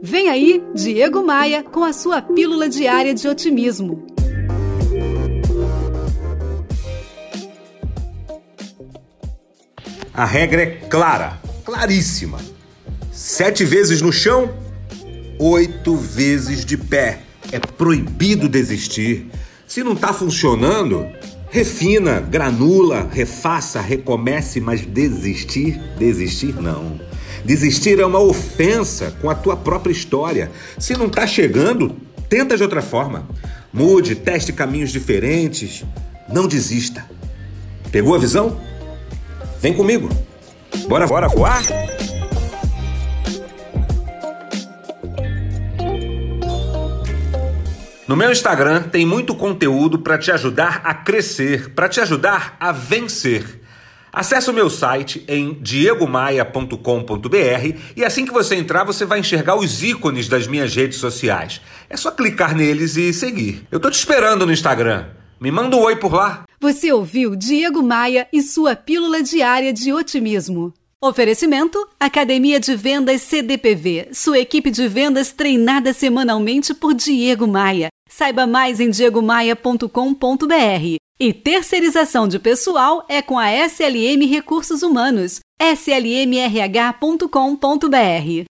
Vem aí, Diego Maia, com a sua pílula diária de otimismo. A regra é clara, claríssima. Sete vezes no chão, oito vezes de pé. É proibido desistir. Se não está funcionando, refina, granula, refaça, recomece, mas desistir, desistir não. Desistir é uma ofensa com a tua própria história. Se não está chegando, tenta de outra forma. Mude, teste caminhos diferentes. Não desista. Pegou a visão? Vem comigo. Bora, bora voar? No meu Instagram tem muito conteúdo para te ajudar a crescer, para te ajudar a vencer. Acesse o meu site em diegomaia.com.br e assim que você entrar, você vai enxergar os ícones das minhas redes sociais. É só clicar neles e seguir. Eu tô te esperando no Instagram. Me manda um oi por lá. Você ouviu Diego Maia e sua pílula diária de otimismo. Oferecimento: Academia de Vendas CDPV, sua equipe de vendas treinada semanalmente por Diego Maia. Saiba mais em diegomaia.com.br. E terceirização de pessoal é com a SLM Recursos Humanos, slmrh.com.br.